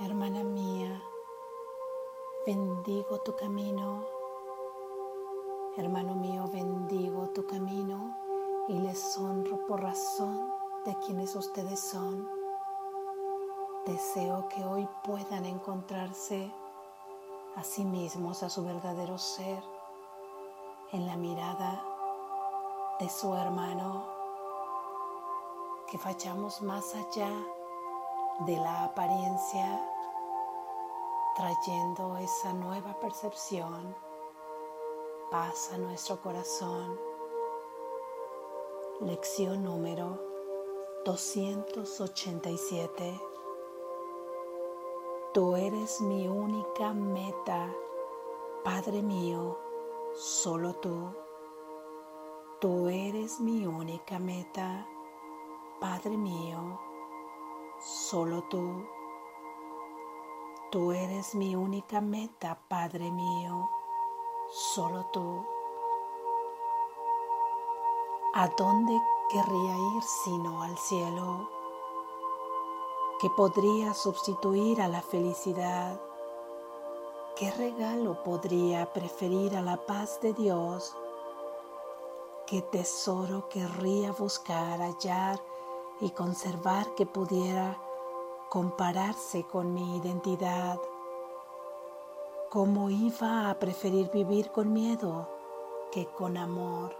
Hermana mía, bendigo tu camino. Hermano mío, bendigo tu camino y les honro por razón de quienes ustedes son. Deseo que hoy puedan encontrarse a sí mismos, a su verdadero ser, en la mirada de su hermano, que vayamos más allá de la apariencia, trayendo esa nueva percepción, paz a nuestro corazón. Lección número 287. Tú eres mi única meta, Padre mío, solo tú. Tú eres mi única meta, Padre mío solo tú. Tú eres mi única meta, Padre mío, solo tú. ¿A dónde querría ir sino al cielo? ¿Qué podría sustituir a la felicidad? ¿Qué regalo podría preferir a la paz de Dios? ¿Qué tesoro querría buscar, hallar y conservar que pudiera compararse con mi identidad. ¿Cómo iba a preferir vivir con miedo que con amor?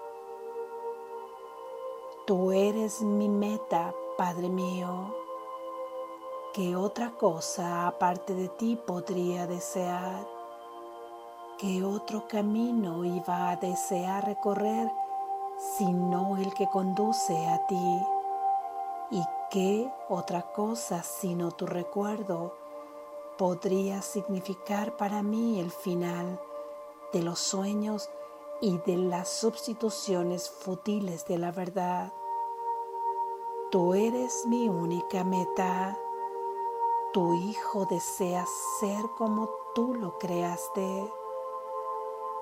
Tú eres mi meta, Padre mío. ¿Qué otra cosa aparte de ti podría desear? ¿Qué otro camino iba a desear recorrer sino el que conduce a ti? ¿Y qué otra cosa sino tu recuerdo podría significar para mí el final de los sueños y de las sustituciones futiles de la verdad? Tú eres mi única meta. Tu hijo desea ser como tú lo creaste.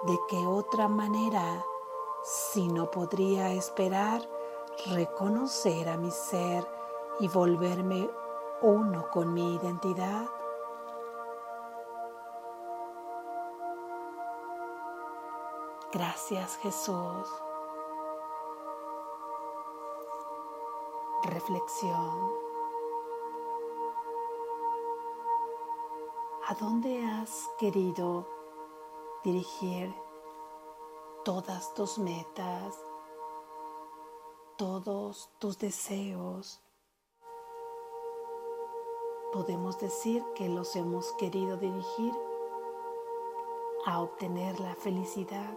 ¿De qué otra manera si no podría esperar reconocer a mi ser y volverme uno con mi identidad. Gracias Jesús. Reflexión. ¿A dónde has querido dirigir todas tus metas? Todos tus deseos. Podemos decir que los hemos querido dirigir a obtener la felicidad,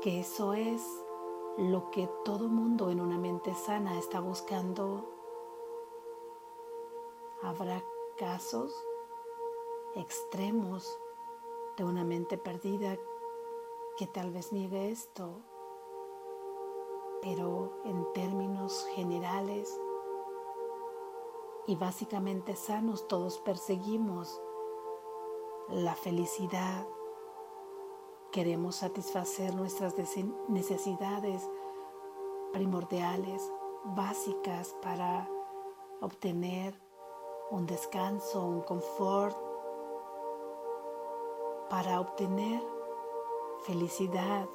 que eso es lo que todo mundo en una mente sana está buscando. Habrá casos extremos de una mente perdida que tal vez niegue esto, pero en términos generales y básicamente sanos todos perseguimos la felicidad. Queremos satisfacer nuestras necesidades primordiales, básicas para obtener un descanso, un confort, para obtener felicidad,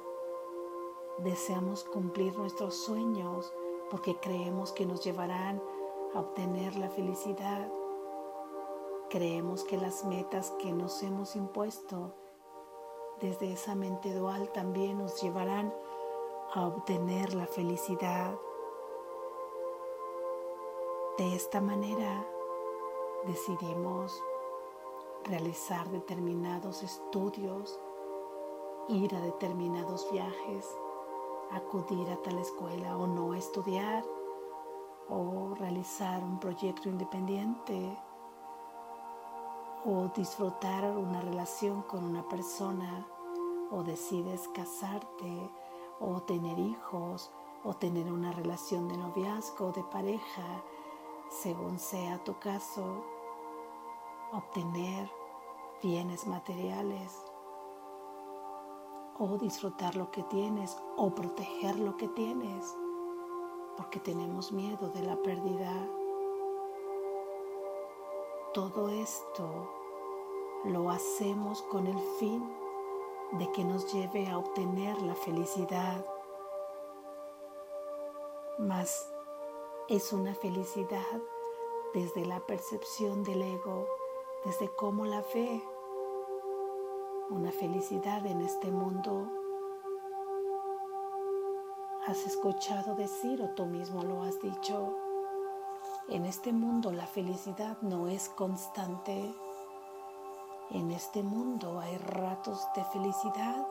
deseamos cumplir nuestros sueños porque creemos que nos llevarán a obtener la felicidad. Creemos que las metas que nos hemos impuesto desde esa mente dual también nos llevarán a obtener la felicidad. De esta manera decidimos realizar determinados estudios, ir a determinados viajes, acudir a tal escuela o no estudiar o realizar un proyecto independiente o disfrutar una relación con una persona o decides casarte o tener hijos o tener una relación de noviazgo o de pareja, según sea tu caso, obtener bienes materiales o disfrutar lo que tienes o proteger lo que tienes, porque tenemos miedo de la pérdida. todo esto lo hacemos con el fin de que nos lleve a obtener la felicidad. Mas es una felicidad desde la percepción del ego, desde cómo la ve. Una felicidad en este mundo. Has escuchado decir o tú mismo lo has dicho. En este mundo la felicidad no es constante. En este mundo hay ratos de felicidad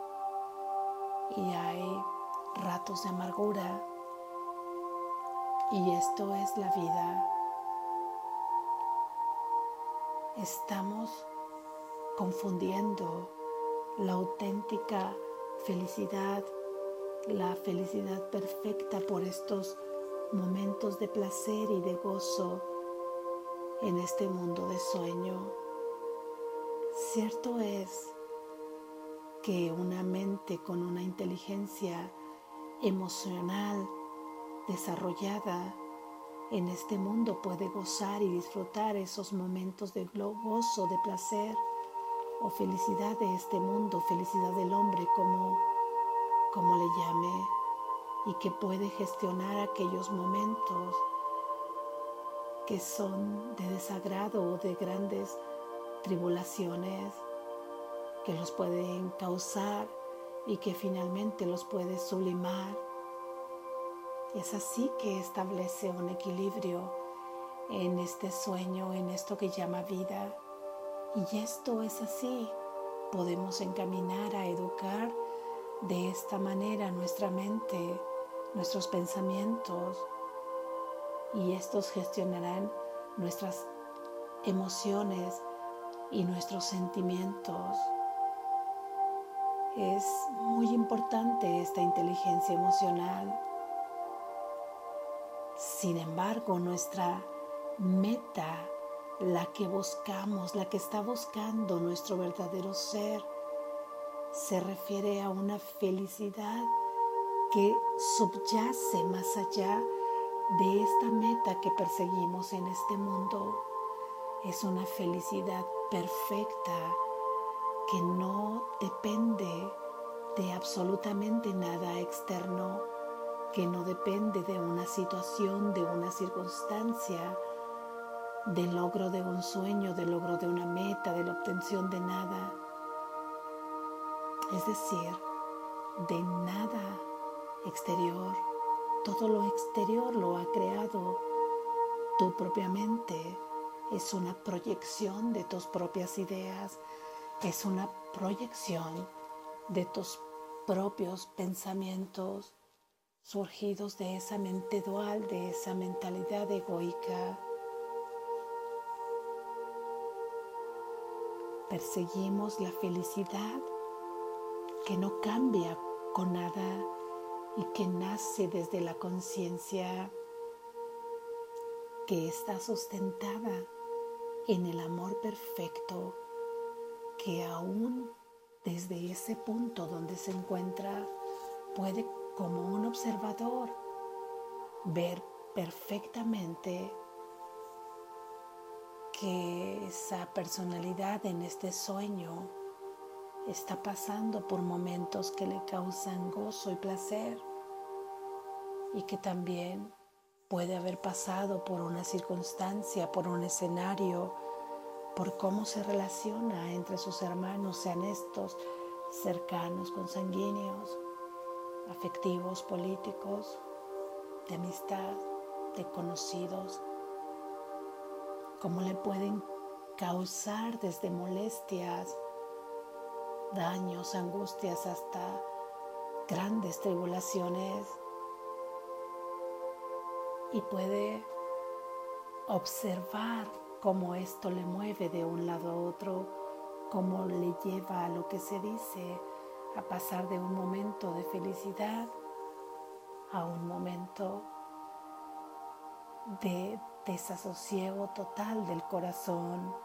y hay ratos de amargura. Y esto es la vida. Estamos confundiendo la auténtica felicidad, la felicidad perfecta por estos momentos de placer y de gozo en este mundo de sueño. Cierto es que una mente con una inteligencia emocional desarrollada en este mundo puede gozar y disfrutar esos momentos de gozo, de placer o felicidad de este mundo, felicidad del hombre como, como le llame y que puede gestionar aquellos momentos que son de desagrado o de grandes tribulaciones que los pueden causar y que finalmente los puede sublimar. Es así que establece un equilibrio en este sueño, en esto que llama vida. Y esto es así. Podemos encaminar a educar de esta manera nuestra mente nuestros pensamientos y estos gestionarán nuestras emociones y nuestros sentimientos. Es muy importante esta inteligencia emocional. Sin embargo, nuestra meta, la que buscamos, la que está buscando nuestro verdadero ser, se refiere a una felicidad que subyace más allá de esta meta que perseguimos en este mundo. Es una felicidad perfecta que no depende de absolutamente nada externo, que no depende de una situación, de una circunstancia, del logro de un sueño, del logro de una meta, de la obtención de nada. Es decir, de nada exterior. Todo lo exterior lo ha creado tú propiamente. Es una proyección de tus propias ideas. Es una proyección de tus propios pensamientos surgidos de esa mente dual, de esa mentalidad egoica. Perseguimos la felicidad que no cambia con nada y que nace desde la conciencia que está sustentada en el amor perfecto que aún desde ese punto donde se encuentra puede como un observador ver perfectamente que esa personalidad en este sueño está pasando por momentos que le causan gozo y placer y que también puede haber pasado por una circunstancia, por un escenario, por cómo se relaciona entre sus hermanos, sean estos cercanos, consanguíneos, afectivos, políticos, de amistad, de conocidos, cómo le pueden causar desde molestias, daños, angustias, hasta grandes tribulaciones. Y puede observar cómo esto le mueve de un lado a otro, cómo le lleva a lo que se dice, a pasar de un momento de felicidad a un momento de desasosiego total del corazón.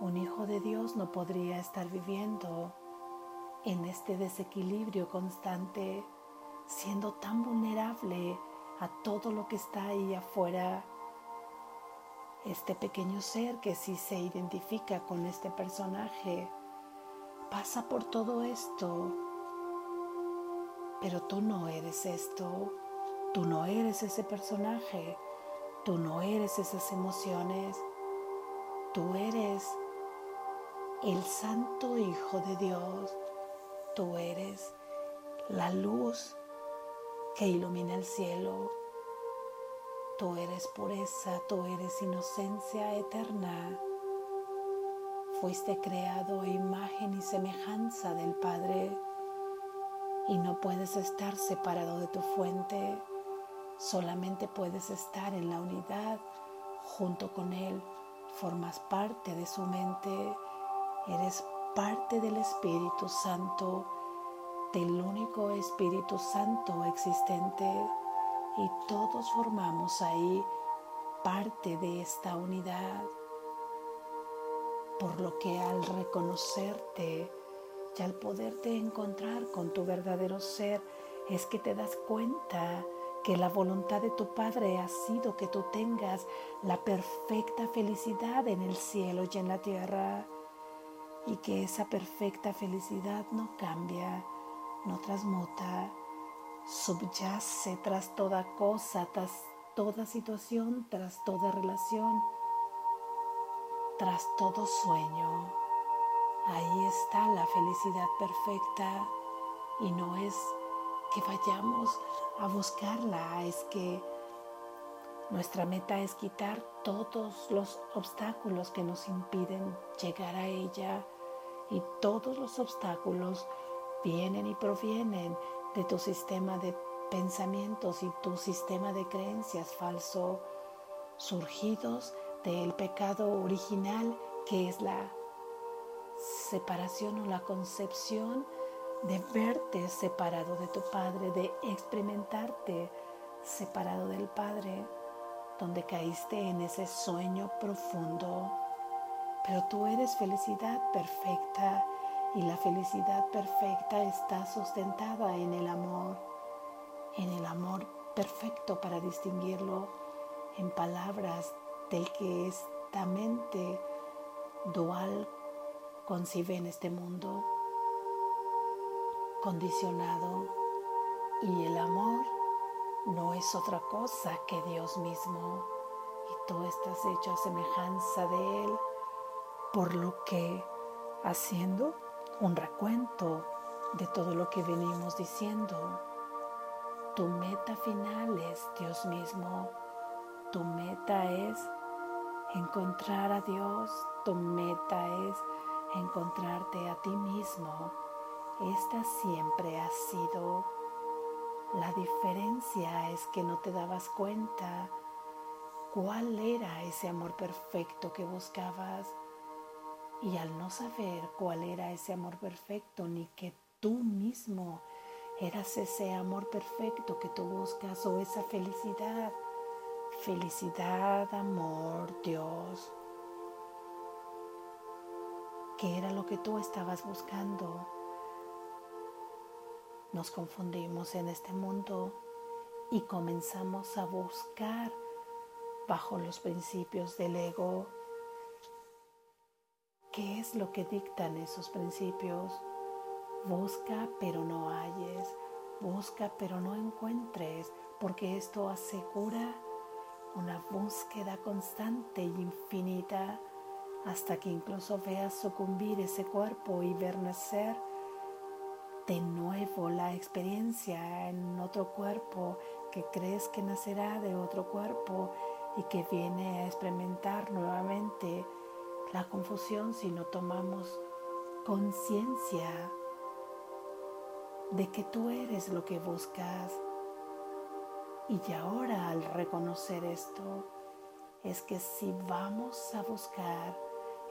Un hijo de Dios no podría estar viviendo en este desequilibrio constante, siendo tan vulnerable a todo lo que está ahí afuera. este pequeño ser que sí se identifica con este personaje pasa por todo esto, pero tú no eres esto, tú no eres ese personaje, tú no eres esas emociones, tú eres el Santo Hijo de Dios, tú eres la luz que ilumina el cielo. Tú eres pureza, tú eres inocencia eterna. Fuiste creado a imagen y semejanza del Padre y no puedes estar separado de tu fuente. Solamente puedes estar en la unidad junto con Él. Formas parte de su mente. Eres parte del Espíritu Santo del único Espíritu Santo existente y todos formamos ahí parte de esta unidad. Por lo que al reconocerte y al poderte encontrar con tu verdadero ser, es que te das cuenta que la voluntad de tu Padre ha sido que tú tengas la perfecta felicidad en el cielo y en la tierra, y que esa perfecta felicidad no cambia, no transmuta, subyace tras toda cosa, tras toda situación, tras toda relación, tras todo sueño. Ahí está la felicidad perfecta y no es que vayamos a buscarla, es que nuestra meta es quitar todos los obstáculos que nos impiden llegar a ella. Y todos los obstáculos vienen y provienen de tu sistema de pensamientos y tu sistema de creencias falso, surgidos del pecado original que es la separación o la concepción de verte separado de tu Padre, de experimentarte separado del Padre, donde caíste en ese sueño profundo. Pero tú eres felicidad perfecta y la felicidad perfecta está sustentada en el amor, en el amor perfecto para distinguirlo en palabras del que esta mente dual concibe en este mundo condicionado y el amor no es otra cosa que Dios mismo y tú estás hecho a semejanza de Él por lo que haciendo un recuento de todo lo que venimos diciendo. Tu meta final es Dios mismo. Tu meta es encontrar a Dios. Tu meta es encontrarte a ti mismo. Esta siempre ha sido. La diferencia es que no te dabas cuenta cuál era ese amor perfecto que buscabas y al no saber cuál era ese amor perfecto, ni que tú mismo eras ese amor perfecto que tú buscas o esa felicidad, felicidad, amor, Dios, ¿qué era lo que tú estabas buscando? Nos confundimos en este mundo y comenzamos a buscar bajo los principios del ego, ¿Qué es lo que dictan esos principios? Busca pero no halles, busca pero no encuentres, porque esto asegura una búsqueda constante e infinita hasta que incluso veas sucumbir ese cuerpo y ver nacer de nuevo la experiencia en otro cuerpo que crees que nacerá de otro cuerpo y que viene a experimentar nuevamente la confusión si no tomamos conciencia de que tú eres lo que buscas. Y ahora al reconocer esto, es que si vamos a buscar,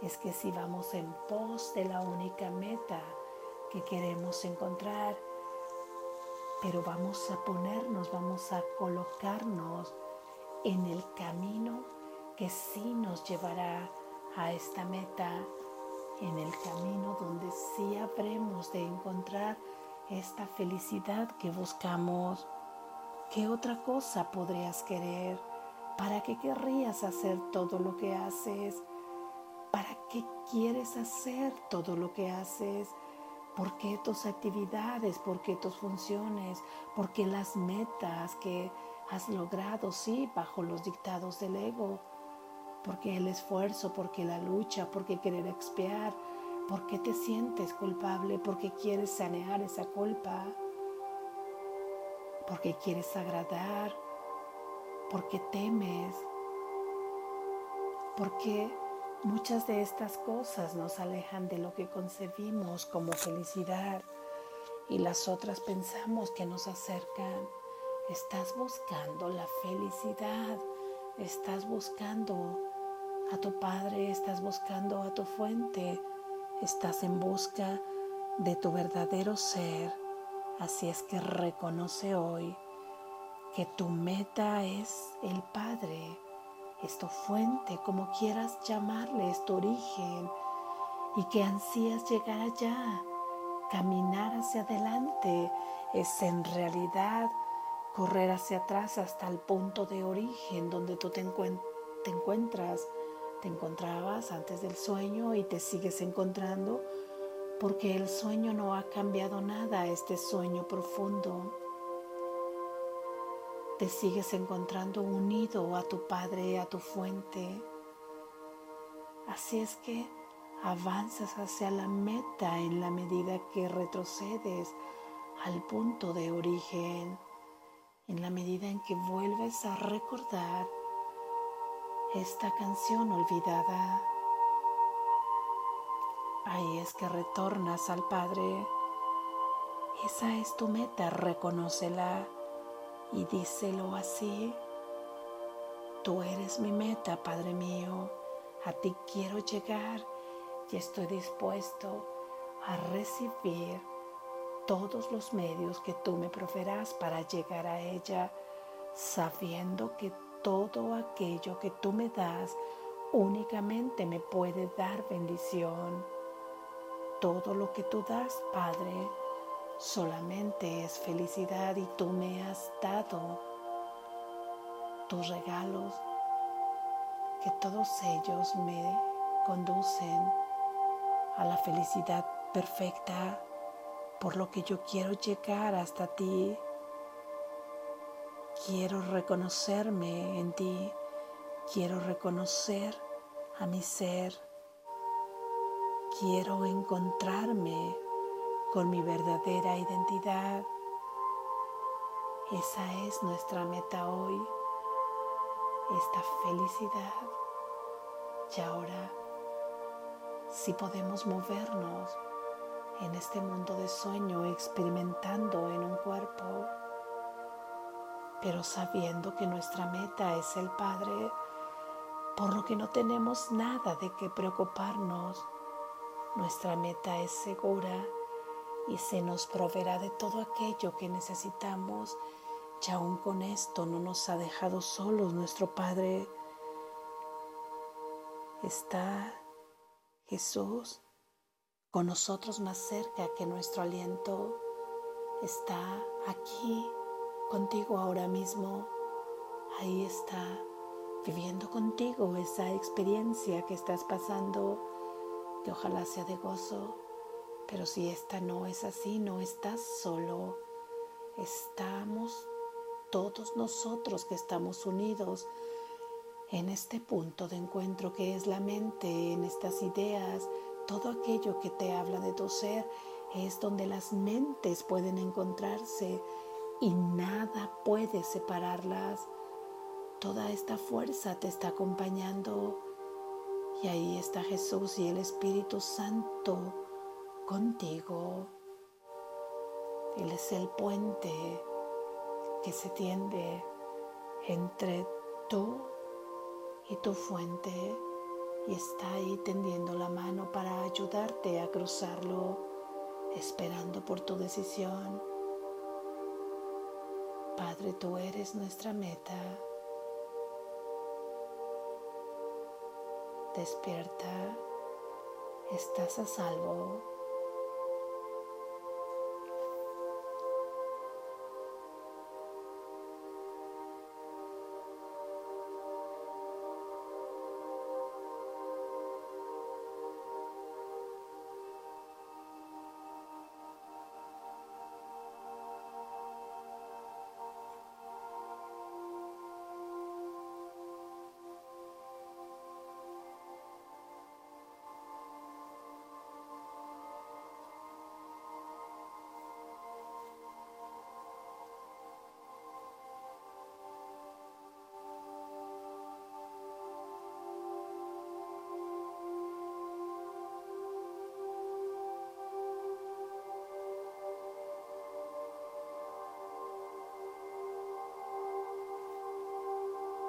es que si vamos en pos de la única meta que queremos encontrar, pero vamos a ponernos, vamos a colocarnos en el camino que sí nos llevará a esta meta en el camino donde sí habremos de encontrar esta felicidad que buscamos. ¿Qué otra cosa podrías querer? ¿Para qué querrías hacer todo lo que haces? ¿Para qué quieres hacer todo lo que haces? ¿Por qué tus actividades? ¿Por qué tus funciones? ¿Por qué las metas que has logrado, sí, bajo los dictados del ego? ¿Por qué el esfuerzo? ¿Por qué la lucha? ¿Por qué querer expiar? ¿Por qué te sientes culpable? ¿Por qué quieres sanear esa culpa? ¿Por qué quieres agradar? ¿Por qué temes? ¿Por qué muchas de estas cosas nos alejan de lo que concebimos como felicidad y las otras pensamos que nos acercan? Estás buscando la felicidad, estás buscando a tu Padre, estás buscando a tu fuente, estás en busca de tu verdadero ser. Así es que reconoce hoy que tu meta es el Padre, es tu fuente, como quieras llamarle, es tu origen, y que ansías llegar allá, caminar hacia adelante, es en realidad correr hacia atrás hasta el punto de origen donde tú te, te encuentras te encontrabas antes del sueño y te sigues encontrando porque el sueño no ha cambiado nada, este sueño profundo. Te sigues encontrando unido a tu Padre, a tu fuente. Así es que avanzas hacia la meta en la medida que retrocedes al punto de origen, en la medida en que vuelves a recordar esta canción olvidada. Ahí es que retornas al Padre. Esa es tu meta, reconócela y díselo así. Tú eres mi meta, Padre mío. A ti quiero llegar y estoy dispuesto a recibir todos los medios que tú me proferás para llegar a ella, sabiendo que todo aquello que tú me das únicamente me puede dar bendición. Todo lo que tú das, Padre, solamente es felicidad y tú me has dado tus regalos, que todos ellos me conducen a la felicidad perfecta, por lo que yo quiero llegar hasta ti. Quiero reconocerme en ti, quiero reconocer a mi ser, quiero encontrarme con mi verdadera identidad. Esa es nuestra meta hoy, esta felicidad. Y ahora, si podemos movernos en este mundo de sueño experimentando en un cuerpo, pero sabiendo que nuestra meta es el Padre, por lo que no tenemos nada de qué preocuparnos. Nuestra meta es segura y se nos proveerá de todo aquello que necesitamos. Y aún con esto no nos ha dejado solos nuestro Padre. Está Jesús con nosotros más cerca que nuestro aliento. Está aquí contigo ahora mismo. Ahí está, viviendo contigo esa experiencia que estás pasando, que ojalá sea de gozo. Pero si esta no es así, no estás solo. Estamos todos nosotros que estamos unidos en este punto de encuentro que es la mente, en estas ideas, todo aquello que te habla de tu ser, es donde las mentes pueden encontrarse y nada puede separarlas. Toda esta fuerza te está acompañando y ahí está Jesús y el Espíritu Santo contigo. Él es el puente que se tiende entre tú y tu fuente y está ahí tendiendo la mano para ayudarte a cruzarlo, esperando por tu decisión. Padre, tú eres nuestra meta. Despierta, estás a salvo.